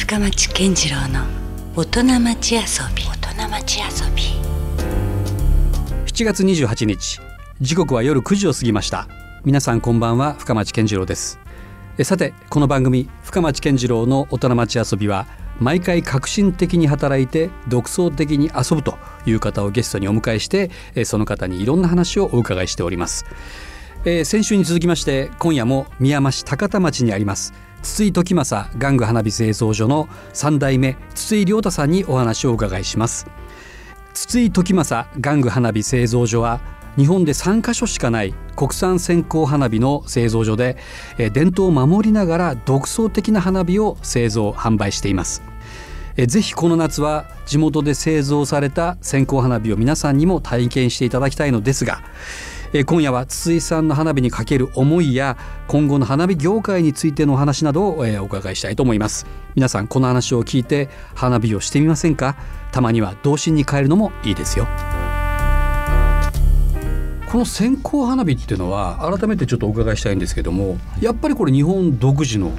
深町健次郎の大人町遊び。大人町遊び。7月28日時刻は夜9時を過ぎました。皆さんこんばんは深町健次郎です。えさてこの番組深町健次郎の大人町遊びは毎回革新的に働いて独創的に遊ぶという方をゲストにお迎えしてえその方にいろんな話をお伺いしております。えー先週に続きまして今夜も宮山市高田町にあります筒井時政玩具花火製造所の3代目筒井亮太さんにお話をお伺いします。筒井時政玩具花火製造所は日本で3カ所しかない国産線香花火の製造所で伝統を守りながら独創的な花火を製造販売しています。ぜひこの夏は地元で製造された線香花火を皆さんにも体験していただきたいのですがえー今夜は筒井さんの花火にかける思いや今後の花火業界についてのお話などをえーお伺いしたいと思います。皆さんこの話を聞いて花火をしてみませんか？たまには童心に変えるのもいいですよ。この線香花火っていうのは改めてちょっとお伺いしたいんですけどもやっぱりこれ日本独自の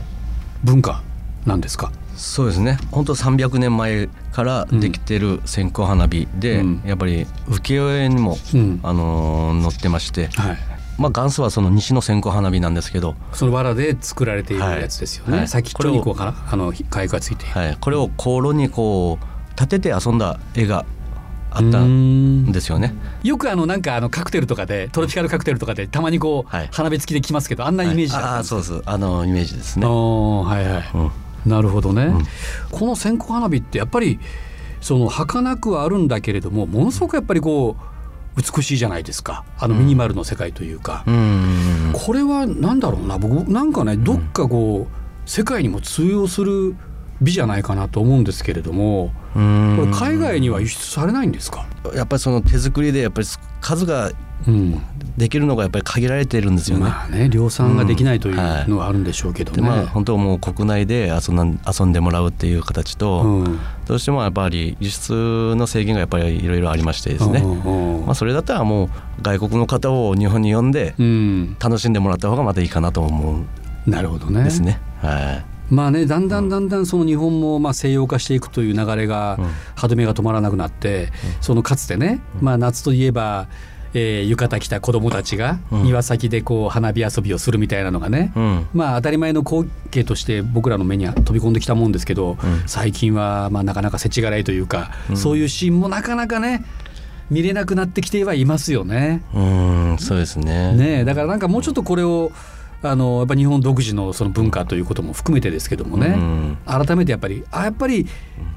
文化なんですか？そうですね。本当300年前からできてる線香花火で、うん。やっぱり浮世絵にも、うん。あのー載ってまして、はい。まあ、元祖はその西の線香花火なんですけど、その藁で作られているやつですよね、はい。先っちょにこうかな？あの火薬がついて。はい、これを香炉にこう立てて遊んだ絵があったうんん。ですよね。よくあのなんかあのカクテルとかでトロピカルカクテルとかでたまにこう、はい。花火付きで来ますけどあんなイメージだったはいああんですかそうですあのイメージですあね。ーはいはい、うんなるほどね、ん。この線香花火ってやっぱりその儚くはあるんだけれどもものすごくやっぱりこう美しいじゃないですか。あのミニマルの世界というか、うん。これはなんだろうな。僕なんかねどっかこう世界にも通用する美じゃないかなと思うんですけれどもうん。これ海外には輸出されないんですか、やっぱりその手作りでやっぱり数がうんできるのがやっぱり限られているんですよね。まあね量産ができないといううんはいのはあるんでしょうけどね。でまあ本当もう国内で遊んだ遊んでもらうっていう形と、うん。どうしてもやっぱり輸出の制限がやっぱりいろいろありましてですね、うんうんまあ、それだったらもう外国の方を日本に呼んでうん。楽しんでもらった方がまたいいかなと思うんなるほどね。ですね。はいまあねだんだんだんだんその日本もまあ西洋化していくという流れがうん。歯止めが止まらなくなって、そのかつてね、まあ夏といえば、えー浴衣着た子供たちがうん。庭先でこう花火遊びをするみたいなのがね、うん。まあ当たり前の光景として僕らの目には飛び込んできたもんですけど、ん。最近はまあなかなか世知辛いというか、そういうシーンもなかなかね見れなくなってきてはいますよね。うん。そうですね。ねえだからなんかもうちょっとこれをあのやっぱ日本独自のその文化ということも含めてですけどもね、うん。改めてやっぱりあやっぱり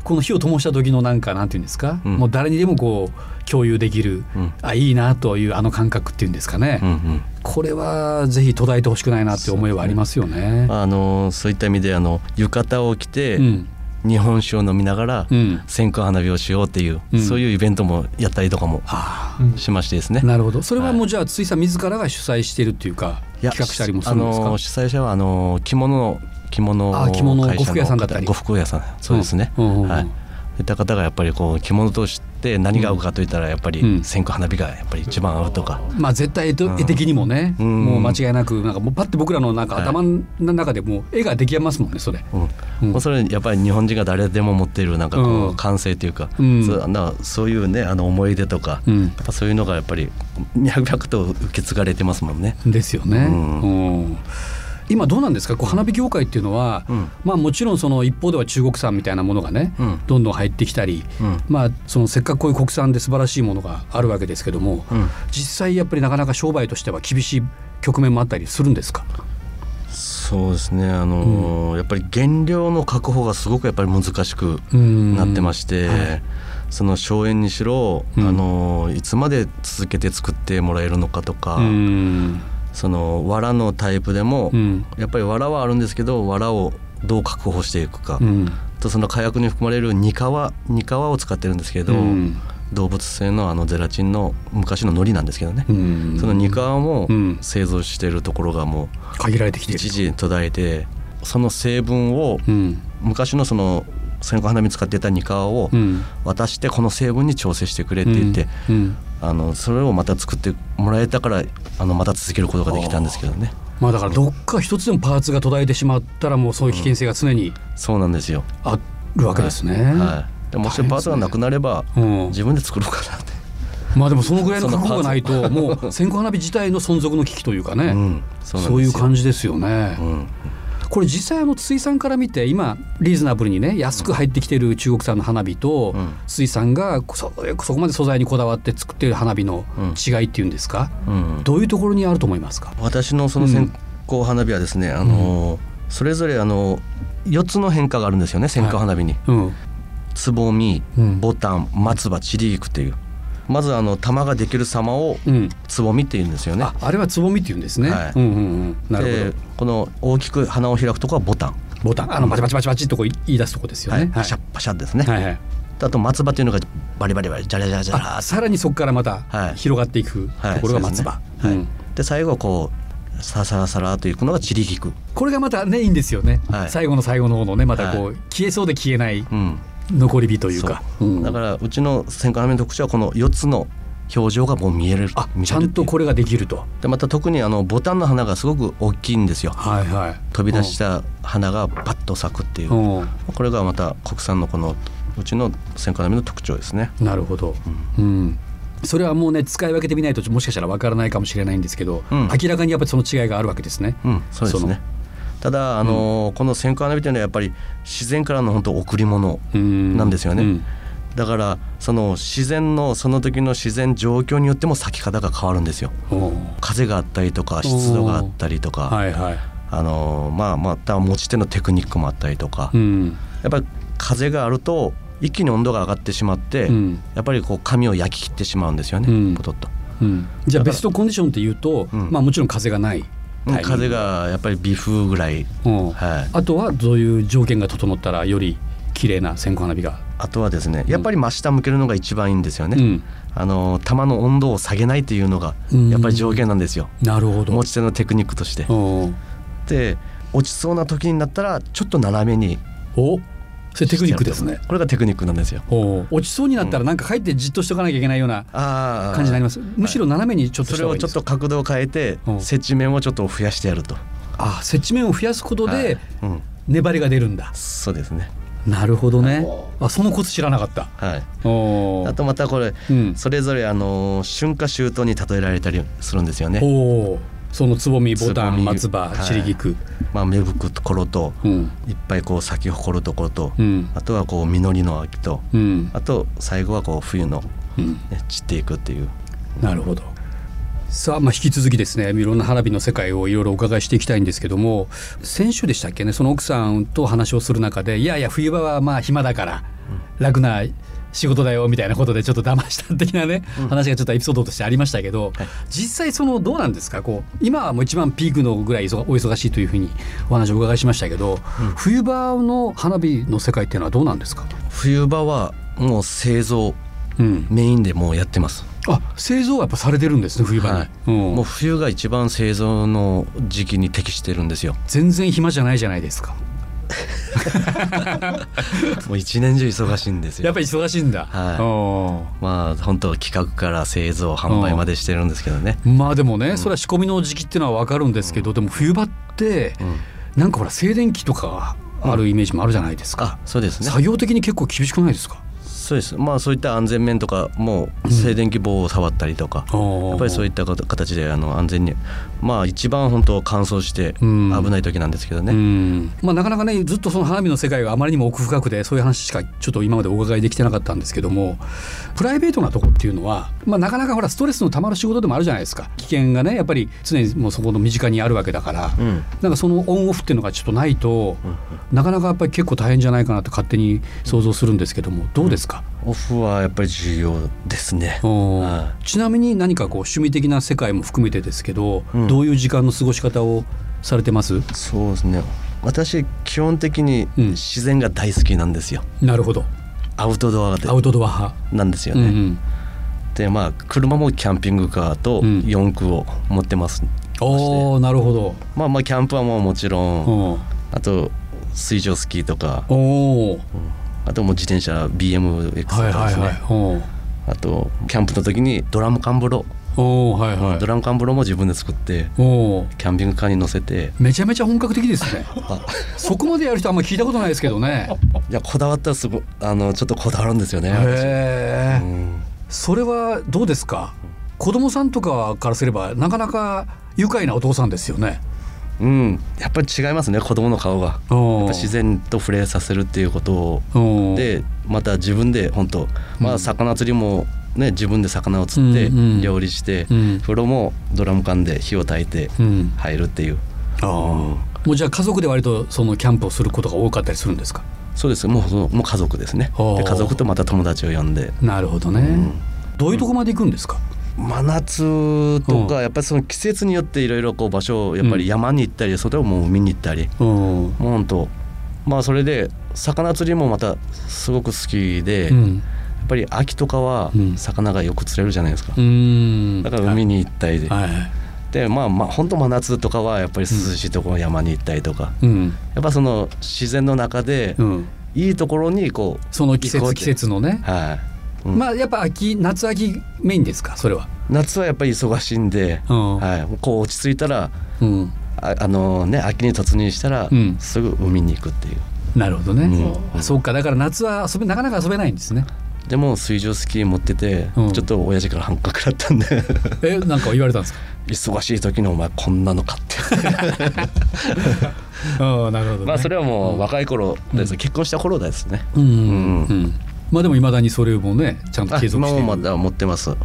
この火を灯した時のなんかなんていうんですか、うん。もう誰にでもこう共有できる、うん。あいいなというあの感覚っていうんですかね、うんうん。これはぜひ途絶えてほしくないなって思いはありますよね。あのそういった意味であの浴衣を着て、うん。日本酒を飲みながら、うん。線香花火をしようっていう、うん。そういうイベントもやったりとかもあしましてですね。あなるほど。それはもうじゃあ筒井さん自らが主催しているっていうか企画したりもするんですか？あの主催者はあの着物の着物あ着物会社の呉服屋さんだったり。呉服屋さん。そうですね、はいそういった方がやっぱりこう着物として何が合うかといったらやっぱうん。り線香花火がやっぱり一番合うとか、まあ絶対絵的にもね、うん。もう間違いなくなんかもうパッて僕らのなんかはい頭の中でもう絵が出来ますもんねそれ。うん。うん。もうそれやっぱり日本人が誰でも持っているなんかこうん。う感性というか、うん。そうなそういうねあの思い出とか、うん。やっぱそういうのがやっぱり脈々と受け継がれてますもんね。ですよね。うん。うん今どうなんですか？こう花火業界っていうのは、うん。まあもちろんその一方では中国産みたいなものがね、うん。どんどん入ってきたり、うん。まあそのせっかくこういう国産で素晴らしいものがあるわけですけども、うん。実際やっぱりなかなか商売としては厳しい局面もあったりするんですか？そうですね。あのーやっぱり原料の確保がすごくやっぱり難しくうん。なってまして、はい。その荘園にしろ、うん。あのーいつまで続けて作ってもらえるのかとか、うんその藁のタイプでも、うん。やっぱり藁はあるんですけど藁をどう確保していくか、うん。とその火薬に含まれるニカワニカワを使ってるんですけど、うん。動物性のあのゼラチンの昔の海苔なんですけどね、うん。そのニカワもうん。製造しているところがも限られてきて一時途絶えてその成分をうん。昔のその線香花火使っていたニカワをうん。渡してこの成分に調整してくれって言って、うんあのそれをまた作ってもらえたからあのまた続けることができたんですけどね。まあだからどっか一つでもパーツが途絶えてしまったらもうそういう危険性が常にそうなんですよ。あるわけですね。はい。でもしパーツがなくなれば、うん自分で作ろうかなって。まあでもそのぐらいの覚悟がないそともう線香花火自体の存続の危機というかね、うん、そういう。感じですよね。うん。これ実際あの筒井さんから見て今リーズナブルにね安く入ってきてる中国産の花火とうん。筒井さんがそそこまで素材にこだわって作ってる花火のうん。違いっていうんですか、うん。どういうところにあると思いますか、私のその線香花火はですね、あのそれぞれあの4つの変化があるんですよね線香花火に、うん。つぼみうん。ボタン松葉散り菊っていうまずあの玉ができる様をうん、つぼみって言うんですよね。ああれはつぼみっていうんですね、はい。うんうんうん。なるでこの大きく花を開くとこはボタン、ほどボタン。あのバチバチバチバチっとこう言い出すとこですよね、はい、パシャッパシャッですね、はいはい。あと松葉っていうのがバリバリバリジャラジャラジャラ。あさらにそこからまたはい。広がっていくはい。ところが松葉、そうですね。はい。うん。で最後こうサラサラサラといくのが散り菊これがまたねいいんですよね、はい。最後の最後の方のねまたこう、は消えそうで消えない。うん残り火というか。そう。うん。だからうちの線香花火の特徴はこの4つの表情がもう見えるあちゃんとこれができると。でまた特にあのボタンの花がすごく大きいんですよ。はいはい。飛び出した花がパッと咲くっていう。うん、うんこれがまた国産のこのうちの線香花火の特徴ですね。なるほど、うん。それはもうね使い分けてみないともしかしたらわからないかもしれないんですけど、うん。明らかにやっぱりその違いがあるわけですね。うん。そうですねただあのーこの線香花火というのはやっぱり自然からの本当贈り物うん。なんですよね。うん。だからその自然のその時の自然状況によっても咲き方が変わるんですよ。風があったりとか湿度があったりとか、はいはい。あのーまあまた持ち手のテクニックもあったりとか、うん。やっぱり風があると一気に温度が上がってしまって、うん。やっぱりこう紙を焼き切ってしまうんですよね、うん。ポトッと、うん、じゃあベストコンディションっていうと、うん。まあもちろん風がないタイミング風、がやっぱり微風ぐらい、うん。はい、あとはどういう条件が整ったらより綺麗な線香花火が、あとはですねやっぱり真下向けるのが一番いいんですよね、うん、あの玉の温度を下げないっていうのがうん。やっぱり条件なんですよ、なるほど。持ち手のテクニックとして。うん。で落ちそうな時になったらちょっと斜めにおそれテクニックですね。これがテクニックなんですよ。お落ちそうになったらなんか帰ってじっとしとかなきゃいけないような感じになります。むしろ斜めにちょっとそれをちょっと角度を変えてうん。接地面をちょっと増やしてやると、あ接地面を増やすことはい。でうん、粘りが出るんだ。そうですね。なるほどね。あそのコツ知らなかった。はい。あとまたこれうん。それぞれあの春夏秋冬に例えられたりするんですよね。おーそのつぼみボタン松葉はい散り菊。まあ芽吹くところとうんいっぱいこう咲き誇るところと、うんあとはこう実りの秋とうんあと最後はこう冬の、うん。ね、散っていくっていうなるほど。さあ、まあ、引き続きですねいろんな花火の世界をいろいろお伺いしていきたいんですけども先週でしたっけねその奥さんと話をする中でいやいや冬場はまあ暇だから楽な仕事だよみたいなことでちょっと騙した的なね、話がちょっとエピソードとしてありましたけど、はい。実際そのどうなんですか？こう今はもう一番ピークのぐらい忙お忙しいというふうにお話をお伺いしましたけど、冬場の花火の世界っていうのはどうなんですか、冬場はもう製造うん、メインでもうやってます、あ製造はやっぱされてるんですね冬場に、はい。うん。もう冬が一番製造の時期に適してるんですよ。全然暇じゃないじゃないですか もう一年中忙しいんですよ。やっぱり忙しいんだ、はい。おまあ本当企画から製造販売までしてるんですけどね、ーまあでもね、それは仕込みの時期っていうのは分かるんですけど、でも冬場ってうん。なんかほら静電気とかがあるイメージもあるじゃないですあか、そうですね。作業的に結構厳しくないですか？そうです。まあそういった安全面とかも静電気棒を触ったりとか、やっぱりそういっった形であの安全にまあ一番本当乾燥してうん。危ない時なんですけどね、うん。まあ、なかなかねずっとその花火の世界があまりにも奥深くでそういう話しかちょっと今までお伺いできてなかったんですけどもプライベートなとこっていうのは、まあ、なかなかほらストレスのたまる仕事でもあるじゃないですか。危険がねやっぱり常にもうそこの身近にあるわけだから、うん。なんかそのオンオフっていうのがちょっとないと、なかなかやっぱり結構大変じゃないかなと勝手に想像するんですけどもどうですか、オフはやっぱり重要ですね。はちなみに何かこう趣味的な世界も含めてですけど、うん。どういう時間の過ごし方をされてます？そうですね。私基本的にうん。自然が大好きなんですよ、なるほど。アウトドアで。アウトドア派。なんですよね、うんうん。でまあ車もキャンピングカーとうん。四駆を持ってます、おーなるほど。まあまあキャンプはもうもちろん、あと水上スキーとか。おーあともう自転車 BMX とはいかですね、はいあとキャンプの時にドラム缶風呂おおはいはい。ドラム缶風呂も自分で作ってキャンピングカーに乗せて。めちゃめちゃ本格的ですね。あ。そこまでやる人あんま聞いたことないですけどね。いやこだわったらすごあのちょっとこだわるんですよね。私へえうん。それはどうですか？子供さんとかからすればなかなか愉快なお父さんですよねうん、やっぱり違いますね子供の顔が。自然と触れさせるっていうことおでまた自分で本当まうん。あ魚釣りもね自分で魚を釣ってうんうん。料理してうん。風呂もドラム缶で火を焚いてうん。入るっていう。ああもうじゃあ家族で割とそのキャンプをすることが多かったりするんですか？そうです。もうそのもう家族ですね。で家族とまた友達を呼んで。なるほどね、ん。どういうとこまで行くんですか、真夏とうん。かやっぱりその季節によっていろいろこう場所をやっぱり山に行ったりそれをもう海に行ったり。うん、もう本当まあそれで魚釣りもまたすごく好きで、やっうんぱり秋とかはうん。魚がよく釣れるじゃないですか、うん。だから海に行ったりで,、はい、でまあまあ本当真夏とかはやっぱり涼しいところ山に行ったりとか、うん。やっぱその自然の中でうん、いいところにこう、その季節季節のね、はい、うん。まあやっぱ秋夏秋メインですか？それは、夏はやっぱり忙しいんで、うん。はい、こう落ち着いたらうん、ああのね秋に突入したら、うん。すぐ海に行くっていう。なるほどね、うん。あそうか。だから夏は遊べなかなか遊べないんですね。でも水上スキー持ってて、うん。ちょっと親父から半角だったんで。えなんか言われたんですか？忙しい時にお前こんなの買って。ああなるほど、ね、まあそれはもう若い頃です、結婚した頃ですね。うん、うん。うん。うんまあでもいまだにそれもねちゃんとあ継続して今もまだ持ってます。はい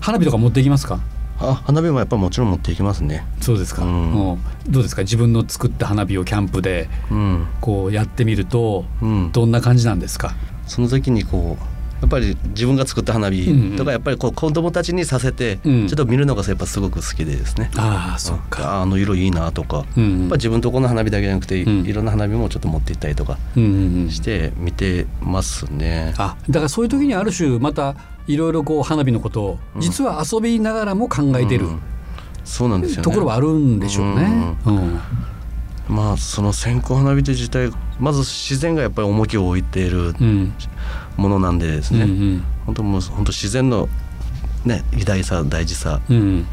花火とか持っていきますか？あ花火もやっぱもちろん持っていきますね。そうですか、うん。うんどうですか？自分の作った花火をキャンプでうん。こうやってみるとうん。どんな感じなんですか、その時にこうやっぱり自分が作った花うんうん。火とかやっぱりこう子供たちにさせてちうん。ょっと見るのがやっぱすごく好きでですね、ああそっか、ああの色いいなとか、うんうん。やっぱ自分とこの花火だけじゃなくて、うん。いろんな花火もちょっと持って行ったりとかうんうんうん。して見てますね。あだからそういう時にある種またいろいろこう花火のことをうん。実は遊びながらも考えてる。うん。そうなんですよね。ところはあるんでしょうね。うんまあその線香花火と自体まず自然がやっぱり重きを置いている。うんものなんでですね、うん本当もう本当自然のね偉大さ大事さ、うん。うん。うん、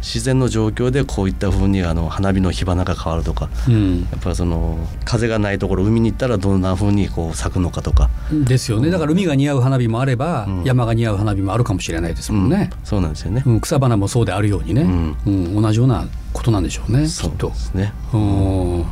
自然の状況でこういった風にあの花火の火花が変わるとか。うん。やっぱりその風がないところ海に行ったらどんな風にこう咲くのかとか、ですよね。だから海が似合う花火もあれば、うん。山が似合う花火もあるかもしれないですもんね、うんそうなんですよね。うん草花もそうであるようにね、うん。うん同じようなことなんでしょうねきそうでっと。すね。うん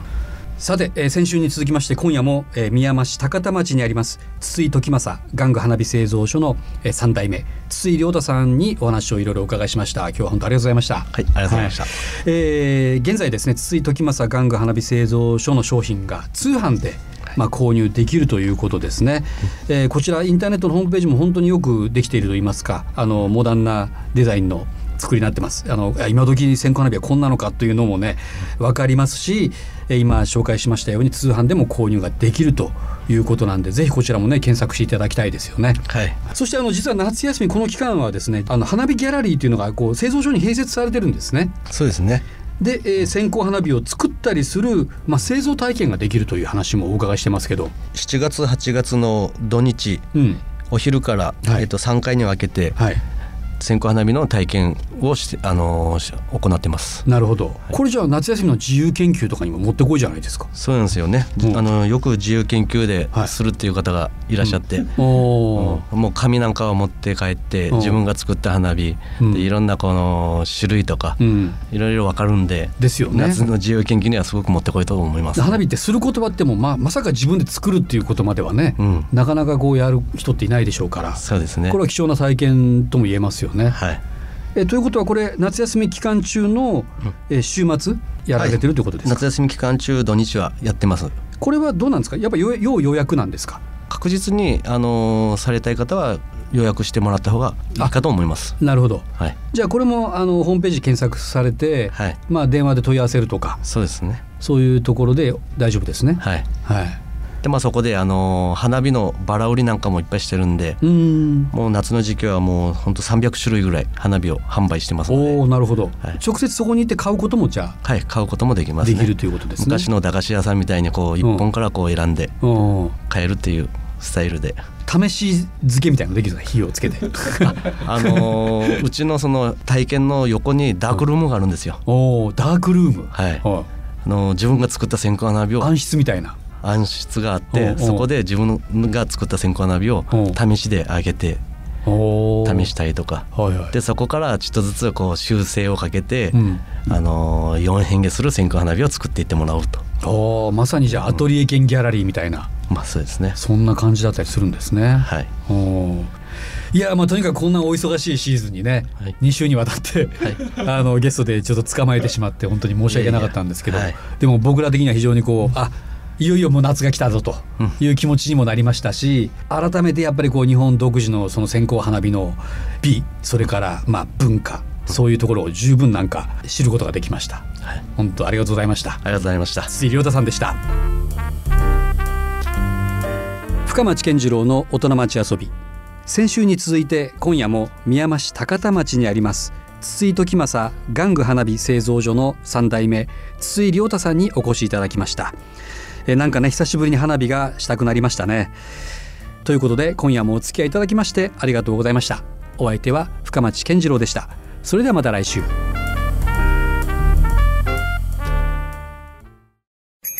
さて、えー先週に続きまして今夜も、えー宮山市高田町にあります筒井時政玩具花火製造所の、えー、3代目筒井亮太さんにお話をいろいろお伺いしました。今日は本当ありがとうございました。はい、ありがとうございました。えー現在ですね筒井時政玩具花火製造所の商品が通販で、まあ、購入できるということですね、えーこちらインターネットのホームページも本当によくできているといいますかあのモダンなデザインの作りになってます。あのあ今時線香花火はこんなのかというのもね分かりますしえー今紹介しましたように通販でも購入ができるということなんでぜひこちらもね検索していただきたいですよね。はい。そしてあの実は夏休みこの期間はですねあの花火ギャラリーというのがこう製造所に併設されてるんですね。そうですね。で、えー線香花火を作ったりする、まあ、製造体験ができるという話もお伺いしてますけど、7月8月の土日うんお昼から、はいえっと3回に分けてはい、線香花火の体験をしてあの行ってます。なるほどこれじゃあ夏休みの自由研究とかにも持ってこいじゃないですか。そうなんですよね。うんあのよく自由研究ではいするっていう方がいらっしゃって。おーうんもう紙なんかを持って帰ってうん自分が作った花火うんでいろんなこの種類とかうん、いろいろわかるんでですよね。夏の自由研究にはすごく持ってこいと思います。花火ってする言葉っても、まあ、まさか自分で作るっていうことまではね、うん、なかなかこうやる人っていないでしょうから、そうですねこれ。は貴重な体験とも言えますよね。はい。えということはこれ夏休み期間中の、え週末やられてるということですか、夏休み期間中土日はやってます。これはどうなんですか？やっぱ要要予約なんですか？確実にあのーされたい方は予約してもらった方がいいかと思います。なるほどはい。じゃあこれもあのホームページ検索されて、はい。まあ、電話で問い合わせるとかそうですね。そういうところで大丈夫ですね。はい。はい、でまあそこであのー花火のバラ売りなんかもいっぱいしてるんで、うーん。もう夏の時期はもう本当300種類ぐらい花火を販売してますので、おおなるほど、はい。直接そこに行って買うこともじゃはい買うこともできあますね。できるということですね。昔の駄菓子屋さんみたいにこう一本からこう選んでうん。買えるっていうスタイルで。試し漬けみたいなのできるんですか？火をつけて。あのーうちのその体験の横にダークルームがあるんですよ、おおダークルーム。はい。はあのー自分が作った線香花火をい暗室みたいな暗室があっおうおう。てそこで自分が作った線香花火をおう。試しであげて試したりとか。はいはい。でそこからちょっとずつこう修正をかけて、うん。あのー4変化する線香花火を作っていってもらうと。おーまさにじゃあアトリエ兼ギャラリーみたいな、まあそうですね。そんな感じだったりするんですね。はい。おーいやまあとにかくこんなお忙しいシーズンにね、はい。2週にわたって、あのゲストでちょっと捕まえてしまって本当に申し訳なかったんですけど、い。やい。やでも僕ら的には非常にこうあいよいよもう夏が来たぞという気持ちにもなりましたし、改めてやっぱりこう日本独自のその線香花火の美それからまあ文化そういうところを十分なんか知ることができました。はい。本当ありがとうございました。ありがとうございました。筒井亮太さんでした。深町健次郎の大人町遊び。先週に続いて今夜も宮山市高田町にあります。筒井時政玩具花火製造所の3代目筒井亮太さんにお越しいただきましたえなんかね久しぶりに花火がしたくなりましたね。ということで今夜もお付き合いいただきましてありがとうございました。お相手は深町健次郎でした。それではまた来週。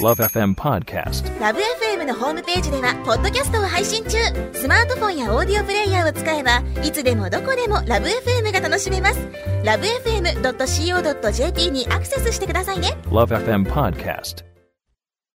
Love FM Podcast. ラブ f m のホームページではポッドキャストを配信中。スマートフォンやオーディオプレイヤーを使えばいつでもどこでもラブ f m が楽しめます。ラブ FM.co.jp にアクセスしてくださいね。Love FM Podcast.